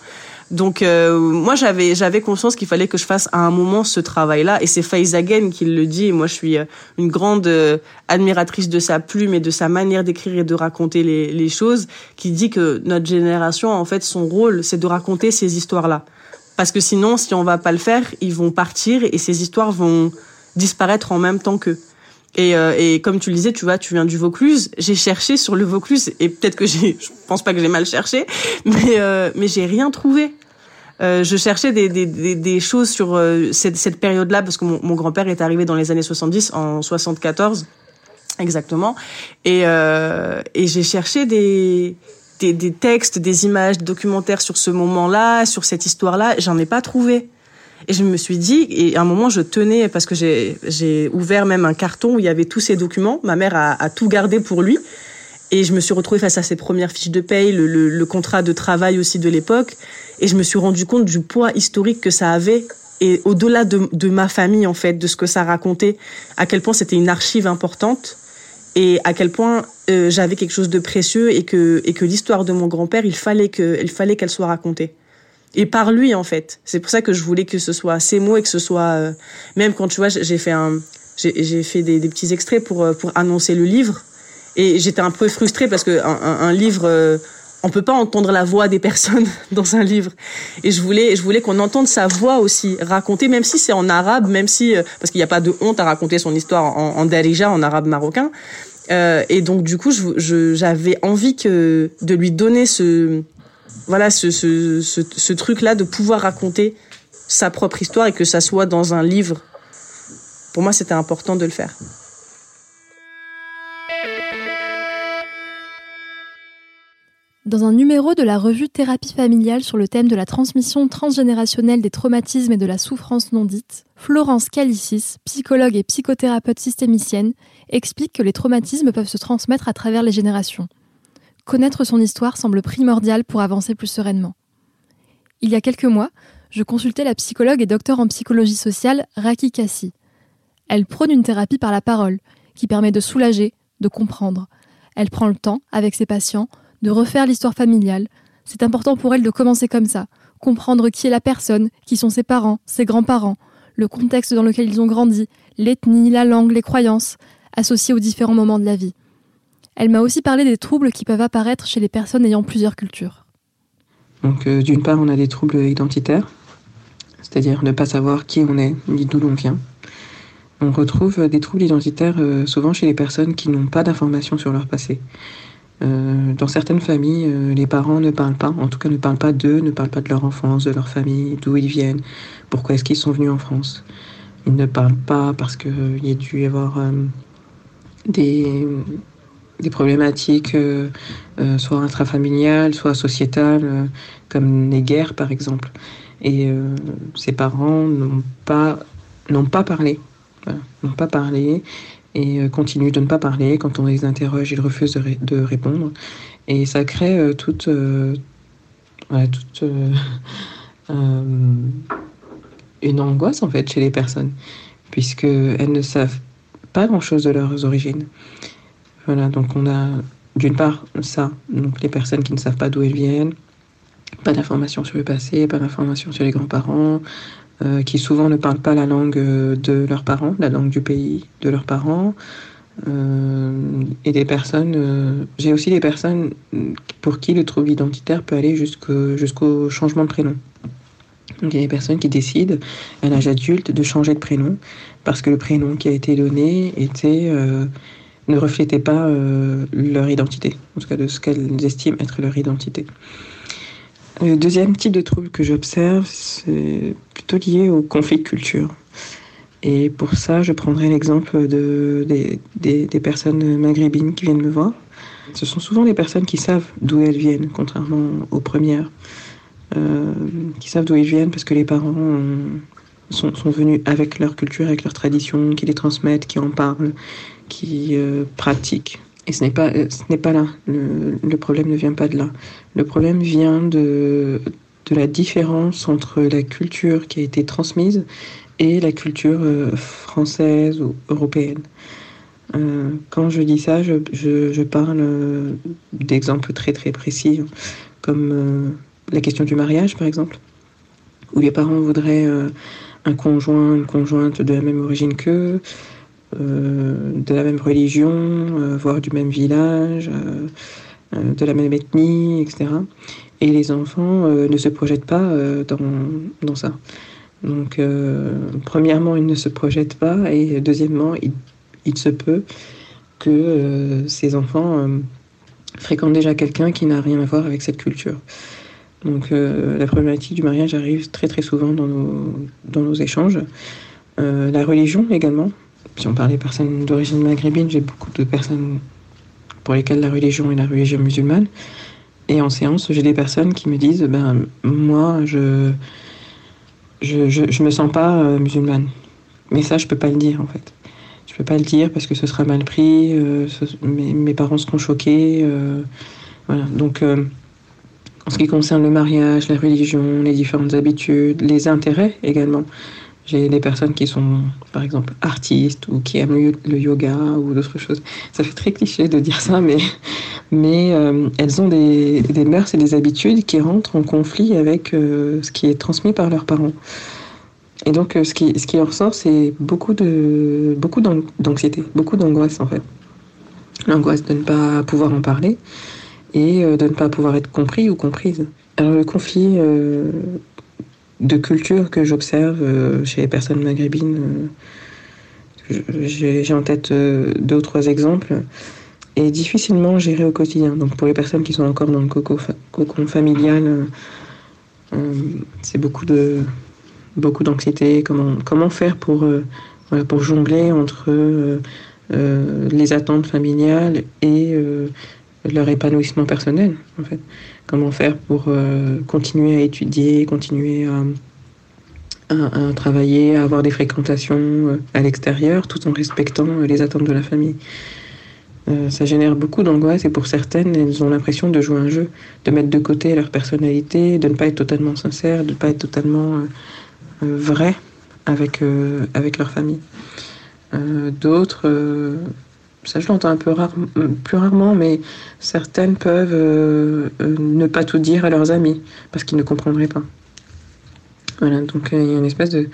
Donc euh, moi j'avais j'avais conscience qu'il fallait que je fasse à un moment ce travail-là. Et c'est Faiza Again qui le dit. Et moi je suis euh, une grande euh, admiratrice de sa plume et de sa manière d'écrire et de raconter les, les choses qui dit que notre génération en fait son rôle c'est de raconter ces histoires-là. Parce que sinon si on va pas le faire ils vont partir et ces histoires vont disparaître en même temps qu'eux. Et, euh, et, comme tu le disais, tu vois, tu viens du Vaucluse. J'ai cherché sur le Vaucluse et peut-être que j'ai, *laughs* je pense pas que j'ai mal cherché, mais euh, mais j'ai rien trouvé. Euh, je cherchais des, des, des, des choses sur euh, cette, cette période-là parce que mon, mon grand-père est arrivé dans les années 70, en 74 exactement, et euh, et j'ai cherché des, des des textes, des images, des documentaires sur ce moment-là, sur cette histoire-là. J'en ai pas trouvé. Et je me suis dit, et à un moment, je tenais, parce que j'ai ouvert même un carton où il y avait tous ces documents. Ma mère a, a, tout gardé pour lui. Et je me suis retrouvée face à ses premières fiches de paye, le, le, le contrat de travail aussi de l'époque. Et je me suis rendu compte du poids historique que ça avait. Et au-delà de, de ma famille, en fait, de ce que ça racontait, à quel point c'était une archive importante et à quel point euh, j'avais quelque chose de précieux et que, et que l'histoire de mon grand-père, il fallait qu'elle soit racontée et par lui en fait. C'est pour ça que je voulais que ce soit ces mots et que ce soit euh, même quand tu vois j'ai fait un j'ai fait des, des, petits extraits pour euh, pour annoncer le livre. Et j'étais un peu frustrée parce que un, un, un livre euh, on peut pas entendre la voix des personnes *laughs* dans un livre. Et je voulais je voulais qu'on entende sa voix aussi raconter même si c'est en arabe même si parce qu'il n'y a pas de honte à raconter son histoire en, en darija en arabe marocain. Euh, et donc du coup j'avais je, envie que de lui donner ce voilà ce, truc-là de pouvoir raconter sa propre histoire et que ça soit dans un livre. Pour moi, c'était important de le faire. Dans un numéro de la revue Thérapie familiale sur le thème de la transmission transgénérationnelle des traumatismes et de la souffrance non dite, Florence Calicis, psychologue et psychothérapeute systémicienne, explique que les traumatismes peuvent se transmettre à travers les générations connaître son histoire semble primordial pour avancer plus sereinement. Il y a quelques mois, je consultais la psychologue et docteur en psychologie sociale Raki Kassi. Elle prône une thérapie par la parole, qui permet de soulager, de comprendre. Elle prend le temps, avec ses patients, de refaire l'histoire familiale. C'est important pour elle de commencer comme ça, comprendre qui est la personne, qui sont ses parents, ses grands-parents, le contexte dans lequel ils ont grandi, l'ethnie, la langue, les croyances, associées aux différents moments de la vie. Elle m'a aussi parlé des troubles qui peuvent apparaître chez les personnes ayant plusieurs cultures. Donc, euh, d'une part, on a des troubles identitaires, c'est-à-dire ne pas savoir qui on est ni d'où l'on vient. On retrouve des troubles identitaires euh, souvent chez les personnes qui n'ont pas d'informations sur leur passé. Euh, dans certaines familles, les parents ne parlent pas, en tout cas ne parlent pas d'eux, ne parlent pas de leur enfance, de leur famille, d'où ils viennent, pourquoi est-ce qu'ils sont venus en France. Ils ne parlent pas parce qu'il y a dû y avoir des, des problématiques euh, euh, soit intrafamiliales, soit sociétales, euh, comme les guerres par exemple. Et ses parents n'ont pas, pas parlé, n'ont pas parlé et continuent de ne pas parler. Quand on les interroge, ils refusent de, de répondre. Et ça crée toute, toute *laughs* une angoisse en fait chez les personnes, puisqu'elles ne savent pas grand-chose de leurs origines. Voilà, donc on a d'une part ça, donc les personnes qui ne savent pas d'où elles viennent, pas d'informations sur le passé, pas d'informations sur les grands-parents, euh, qui souvent ne parlent pas la langue euh, de leurs parents, la langue du pays de leurs parents. Euh, et des personnes, j'ai aussi des personnes pour qui le trouble identitaire peut aller jusqu'au changement de prénom. Donc il y a des personnes qui décident à l'âge adulte de changer de prénom parce que le prénom qui a été donné était ne reflétaient pas euh, leur identité, en tout cas de ce qu'elles estiment être leur identité. Le deuxième type de trouble que j'observe, c'est plutôt lié au conflit de culture. Et pour ça, je prendrai l'exemple de, des, des, personnes maghrébines qui viennent me voir. Ce sont souvent des personnes qui savent d'où elles viennent, contrairement aux premières, euh, qui savent d'où ils viennent parce que les parents sont, sont, venus avec leur culture, avec leur tradition, qui les transmettent, qui en parlent, qui euh, pratiquent. Et ce n'est pas, euh, ce n'est pas là. Le, problème ne vient pas de là. Le problème vient de, de la différence entre la culture qui a été transmise et la culture euh, française ou européenne. Quand je dis ça, je, je, parle d'exemples très très précis, hein, comme la question du mariage par exemple, où les parents voudraient un conjoint, une conjointe de la même origine qu'eux, de la même religion, euh, voire du même village, euh, de la même ethnie, etc. Et les enfants ne se projettent pas dans, dans ça. Donc, premièrement, ils ne se projettent pas, et deuxièmement, il, il se peut que ces enfants fréquentent déjà quelqu'un qui n'a rien à voir avec cette culture. Donc euh, la problématique du mariage arrive très très souvent dans nos, dans nos échanges. Euh, la religion également, si on parle des personnes d'origine maghrébine, j'ai beaucoup de personnes pour lesquelles la religion est la religion musulmane. Et en séance, j'ai des personnes qui me disent ben, Moi, je je, je, je me sens pas euh, musulmane. Mais ça, je peux pas le dire en fait. Je peux pas le dire parce que ce sera mal pris, euh, mes, parents seront choqués. Euh, voilà. Donc, en ce qui concerne le mariage, la religion, les différentes habitudes, les intérêts également, j'ai des personnes qui sont, par exemple, artistes ou qui aiment le yoga ou d'autres choses. Ça fait très cliché de dire ça, mais, mais euh, elles ont des, des, mœurs et des habitudes qui rentrent en conflit avec euh, ce qui est transmis par leurs parents. Et donc, euh, ce, qui, ce qui en ressort, c'est beaucoup d'anxiété, beaucoup d'angoisse en fait. L'angoisse de ne pas pouvoir en parler et de ne pas pouvoir être compris ou comprise. Alors, le conflit de culture que j'observe euh, chez les personnes maghrébines. Euh, j'ai en tête euh, deux ou trois exemples. Et difficilement géré au quotidien. Donc pour les personnes qui sont encore dans le coco, cocon familial, c'est beaucoup de beaucoup d'anxiété. Comment comment faire pour pour jongler entre les attentes familiales et leur épanouissement personnel en fait. Comment faire pour euh, continuer à étudier, continuer à, travailler, à avoir des fréquentations euh, à l'extérieur, tout en respectant euh, les attentes de la famille. Ça génère beaucoup d'angoisse et pour certaines, elles ont l'impression de jouer un jeu, de mettre de côté leur personnalité, de ne pas être totalement sincère, de ne pas être totalement euh, vrai avec, avec leur famille. D'autres, ça je l'entends un peu plus rarement, mais certaines peuvent ne pas tout dire à leurs amis parce qu'ils ne comprendraient pas. Voilà, donc il y a une espèce de,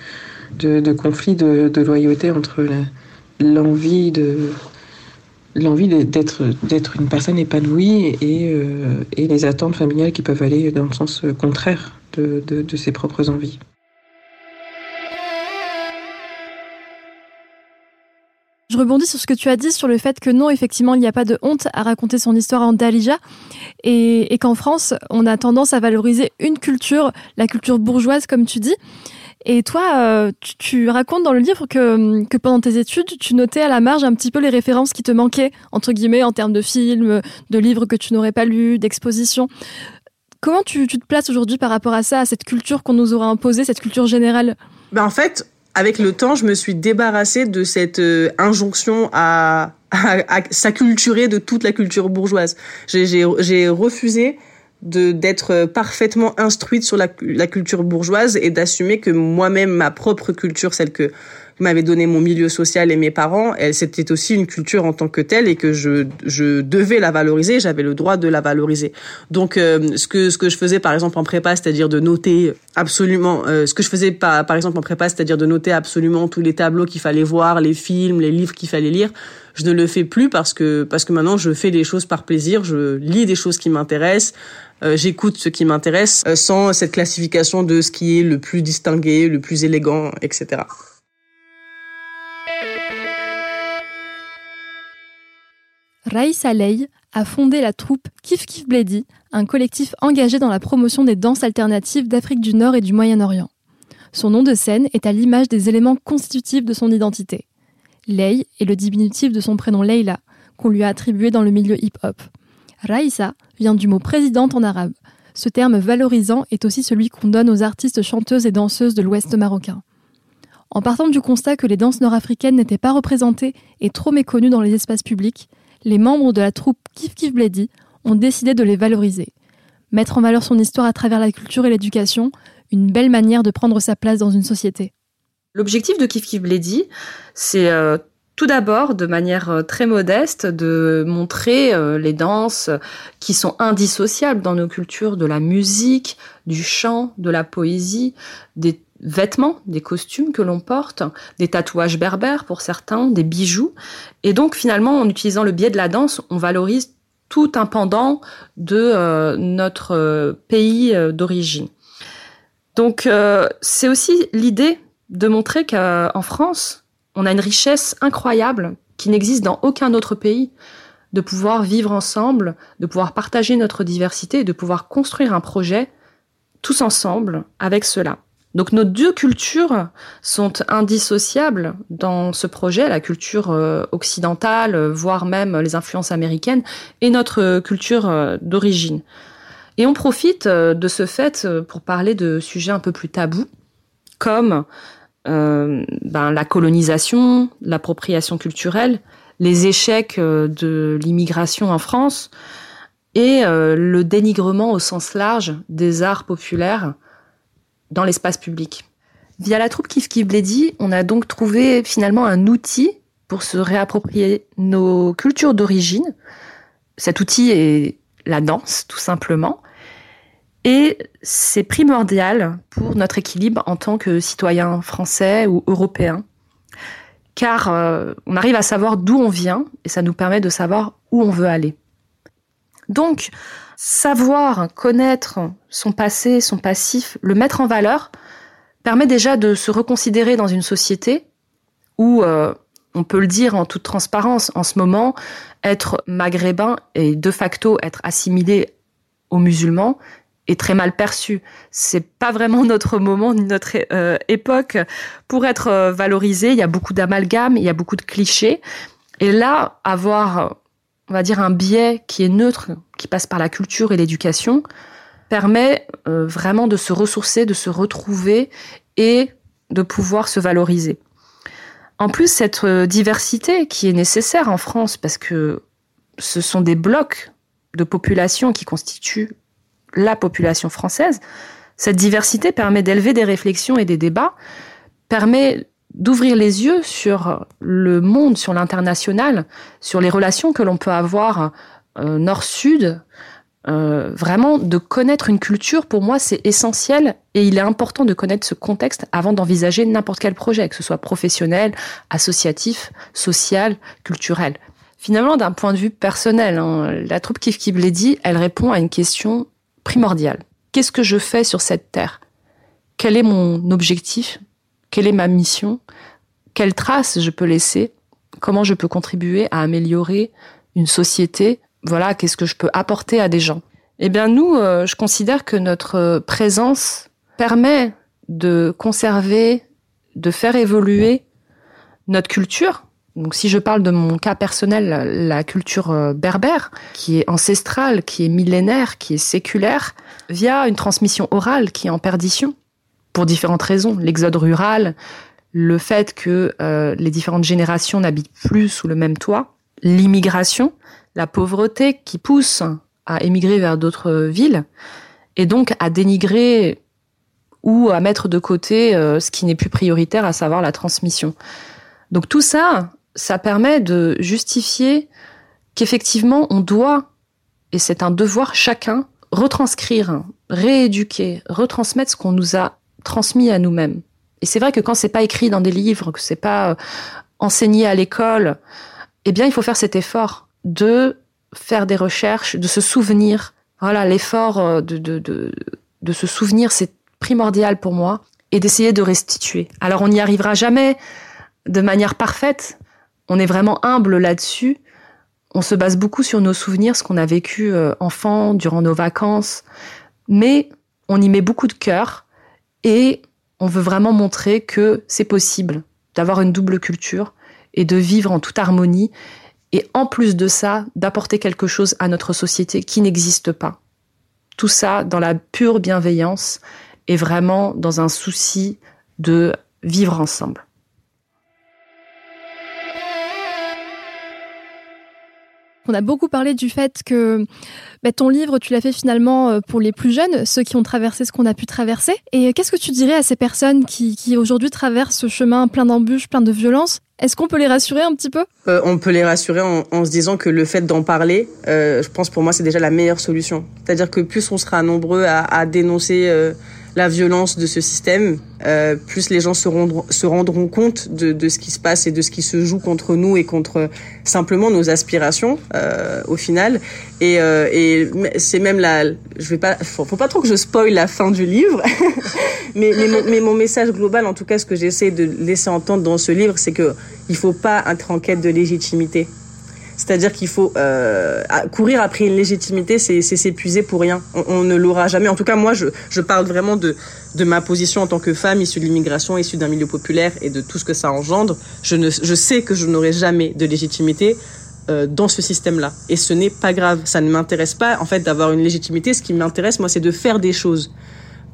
de, conflit de, loyauté entre l'envie d'être une personne épanouie et, euh, et, les attentes familiales qui peuvent aller dans le sens contraire de, ses propres envies. Je rebondis sur ce que tu as dit sur le fait que non, effectivement, il n'y a pas de honte à raconter son histoire en Dalija et, qu'en France, on a tendance à valoriser une culture, la culture bourgeoise, comme tu dis. Et toi, euh, tu, racontes dans le livre que, que, pendant tes études, tu notais à la marge un petit peu les références qui te manquaient, entre guillemets, en termes de films, de livres que tu n'aurais pas lus, d'expositions. Comment tu, tu, te places aujourd'hui par rapport à ça, à cette culture qu'on nous aura imposée, cette culture générale? Ben En fait, avec le temps, je me suis débarrassée de cette euh, injonction à, à, s'acculturer de toute la culture bourgeoise. J'ai refusé d'être parfaitement instruite sur la culture bourgeoise et d'assumer que moi-même ma propre culture celle que m'avait donné mon milieu social et mes parents. Elle c'était aussi une culture en tant que telle et que je je devais la valoriser. J'avais le droit de la valoriser. Donc euh, ce que ce que je faisais par exemple en prépa c'est-à-dire de noter absolument euh, ce que je faisais par par exemple en prépa c'est-à-dire de noter absolument tous les tableaux qu'il fallait voir les films les livres qu'il fallait lire je ne le fais plus parce que parce que maintenant je fais des choses par plaisir. Je lis des choses qui m'intéressent. Euh, j'écoute ce qui m'intéresse euh, sans cette classification de ce qui est le plus distingué, le plus élégant, etc. Raïssa Ley a fondé la troupe Kif Kif Bledi, un collectif engagé dans la promotion des danses alternatives d'Afrique du Nord et du Moyen-Orient. Son nom de scène est à l'image des éléments constitutifs de son identité. Ley est le diminutif de son prénom Leila, qu'on lui a attribué dans le milieu hip-hop. Raïssa vient du mot présidente en arabe. Ce terme valorisant est aussi celui qu'on donne aux artistes chanteuses et danseuses de l'Ouest marocain. En partant du constat que les danses nord-africaines n'étaient pas représentées et trop méconnues dans les espaces publics, les membres de la troupe Kif Kif Bledi ont décidé de les valoriser. Mettre en valeur son histoire à travers la culture et l'éducation, une belle manière de prendre sa place dans une société. L'objectif de Kif Kif Bledi, c'est euh, tout d'abord, de manière euh, très modeste, de montrer euh, les danses qui sont indissociables dans nos cultures, de la musique, du chant, de la poésie, des vêtements, des costumes que l'on porte, des tatouages berbères pour certains, des bijoux. Et donc finalement, en utilisant le biais de la danse, on valorise tout un pendant de euh, notre pays d'origine. Donc c'est aussi l'idée de montrer qu'en France, on a une richesse incroyable qui n'existe dans aucun autre pays, de pouvoir vivre ensemble, de pouvoir partager notre diversité et de pouvoir construire un projet tous ensemble avec cela. Donc nos deux cultures sont indissociables dans ce projet, la culture euh, occidentale, voire même les influences américaines, et notre culture euh, d'origine. Et on profite euh, de ce fait pour parler de sujets un peu plus tabous, comme euh, ben, la colonisation, l'appropriation culturelle, les échecs euh, de l'immigration en France et euh, le dénigrement au sens large des arts populaires dans l'espace public. Via la troupe Kif Kif Bledi, on a donc trouvé finalement un outil pour se réapproprier nos cultures d'origine. Cet outil est la danse, tout simplement. Et c'est primordial pour notre équilibre en tant que citoyen français ou européen, car euh, on arrive à savoir d'où on vient et ça nous permet de savoir où on veut aller. Donc, savoir, connaître son passé, son passif, le mettre en valeur, permet déjà de se reconsidérer dans une société où, euh, on peut le dire en toute transparence, en ce moment, être maghrébin et de facto être assimilé aux musulmans, est très mal perçu. C'est pas vraiment notre moment ni notre euh, époque pour être euh, valorisé. Il y a beaucoup d'amalgames, il y a beaucoup de clichés. Et là, avoir, on va dire, un biais qui est neutre, qui passe par la culture et l'éducation, permet euh, vraiment de se ressourcer, de se retrouver et de pouvoir se valoriser. En plus, cette diversité qui est nécessaire en France, parce que ce sont des blocs de population qui constituent la population française, cette diversité permet d'élever des réflexions et des débats, permet d'ouvrir les yeux sur le monde, sur l'international, sur les relations que l'on peut avoir euh, nord-sud. Euh, vraiment, de connaître une culture, pour moi, c'est essentiel et il est important de connaître ce contexte avant d'envisager n'importe quel projet, que ce soit professionnel, associatif, social, culturel. Finalement, d'un point de vue personnel, hein, la troupe Kif dit, elle répond à une question primordiale. Qu'est-ce que je fais sur cette terre? Quel est mon objectif? Quelle est ma mission Quelles traces je peux laisser Comment je peux contribuer à améliorer une société Voilà, qu'est-ce que je peux apporter à des gens Eh bien, nous, euh, je considère que notre présence permet de conserver, de faire évoluer notre culture. Donc, si je parle de mon cas personnel, la culture euh, berbère, qui est ancestrale, qui est millénaire, qui est séculaire, via une transmission orale qui est en perdition pour différentes raisons. L'exode rural, le fait que euh, les différentes générations n'habitent plus sous le même toit, l'immigration, la pauvreté qui pousse à émigrer vers d'autres villes, et donc à dénigrer ou à mettre de côté euh, ce qui n'est plus prioritaire, à savoir la transmission. Donc tout ça, ça permet de justifier qu'effectivement on doit, et c'est un devoir chacun, retranscrire, rééduquer, retransmettre ce qu'on nous a transmis à nous-mêmes. Et c'est vrai que quand c'est pas écrit dans des livres, que c'est pas euh, enseigné à l'école, eh bien, il faut faire cet effort de faire des recherches, de se souvenir. Voilà, l'effort euh, de, de, de, de se souvenir, c'est primordial pour moi, et d'essayer de restituer. Alors, on n'y arrivera jamais de manière parfaite. On est vraiment humble là-dessus. On se base beaucoup sur nos souvenirs, ce qu'on a vécu euh, enfant, durant nos vacances. Mais on y met beaucoup de cœur et on veut vraiment montrer que c'est possible d'avoir une double culture et de vivre en toute harmonie. Et en plus de ça, d'apporter quelque chose à notre société qui n'existe pas. Tout ça dans la pure bienveillance et vraiment dans un souci de vivre ensemble. On a beaucoup parlé du fait que bah, ton livre, tu l'as fait finalement euh, pour les plus jeunes, ceux qui ont traversé ce qu'on a pu traverser. Et qu'est-ce que tu dirais à ces personnes qui, aujourd'hui traversent ce chemin plein d'embûches, plein de violences? Est-ce qu'on peut les rassurer un petit peu? Euh, On peut les rassurer en, se disant que le fait d'en parler, euh, je pense pour moi, c'est déjà la meilleure solution. C'est-à-dire que plus on sera nombreux à, à dénoncer la violence de ce système, euh, plus les gens se rendront, se rendront compte de, de, ce qui se passe et de ce qui se joue contre nous et contre simplement nos aspirations euh, au final. Et, euh, et c'est même la, je vais pas, faut, faut, pas trop que je spoil la fin du livre, *laughs* mais, mais, mon, mais mon message global, en tout cas, ce que j'essaie de laisser entendre dans ce livre, c'est que il faut pas être en quête de légitimité. C'est-à-dire qu'il faut euh, courir après une légitimité, c'est s'épuiser pour rien. On, ne l'aura jamais. En tout cas, moi, je, parle vraiment de, ma position en tant que femme issue de l'immigration, issue d'un milieu populaire et de tout ce que ça engendre. Je sais que je n'aurai jamais de légitimité euh, dans ce système-là. Et ce n'est pas grave. Ça ne m'intéresse pas, en fait, d'avoir une légitimité. Ce qui m'intéresse, moi, c'est de faire des choses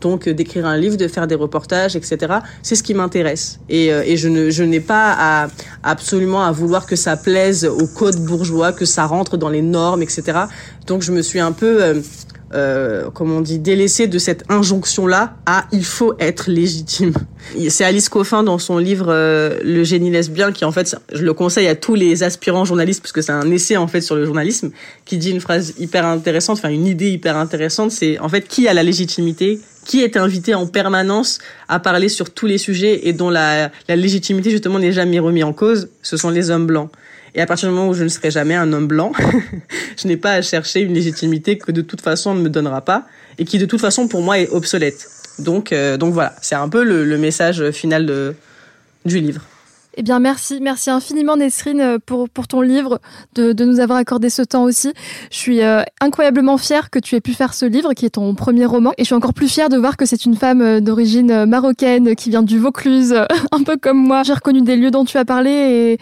donc euh, d'écrire un livre, de faire des reportages, etc. C'est ce qui m'intéresse. Et, euh, et, je ne je n'ai pas à, absolument à vouloir que ça plaise au code bourgeois, que ça rentre dans les normes, etc. Donc je me suis un peu euh, euh, comme on dit, délaissé de cette injonction-là à il faut être légitime. C'est Alice Coffin dans son livre Le génie lesbien qui en fait, je le conseille à tous les aspirants journalistes parce que c'est un essai en fait sur le journalisme qui dit une phrase hyper intéressante, enfin une idée hyper intéressante, c'est en fait qui a la légitimité, qui est invité en permanence à parler sur tous les sujets et dont la, la légitimité justement n'est jamais remise en cause, ce sont les hommes blancs. Et à partir du moment où je ne serai jamais un homme blanc, *laughs* je n'ai pas à chercher une légitimité que de toute façon on ne me donnera pas et qui de toute façon pour moi est obsolète. Donc, euh, donc voilà, c'est un peu le, message final du livre. Eh bien, merci, merci infiniment Nesrine pour, pour ton livre, de, de nous avoir accordé ce temps aussi. Je suis euh, incroyablement fière que tu aies pu faire ce livre, qui est ton premier roman, et je suis encore plus fière de voir que c'est une femme euh, d'origine marocaine qui vient du Vaucluse, *laughs* un peu comme moi. J'ai reconnu des lieux dont tu as parlé et,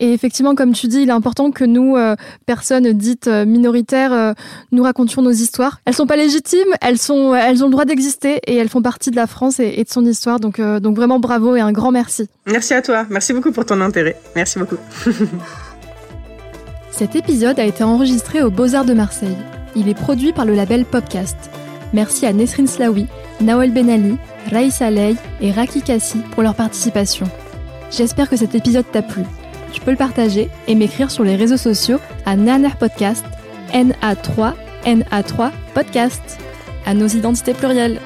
et effectivement, comme tu dis, il est important que nous, euh, personnes dites euh, minoritaires, euh, nous racontions nos histoires. Elles sont pas légitimes, elles sont, elles ont le droit d'exister et elles font partie de la France et, et de son histoire. Donc, donc vraiment bravo et un grand merci. Merci à toi. Merci beaucoup pour ton intérêt. Merci beaucoup. *laughs* Cet épisode a été enregistré au Beaux-Arts de Marseille. Il est produit par le label Popcast. Merci à Nesrine Slaoui, Nawel Benali, Raïs Aley et Raki Kassi pour leur participation. J'espère que cet épisode t'a plu. Tu peux le partager et m'écrire sur les réseaux sociaux à Naner Podcast, NA3, NA3 Podcast. À nos identités plurielles.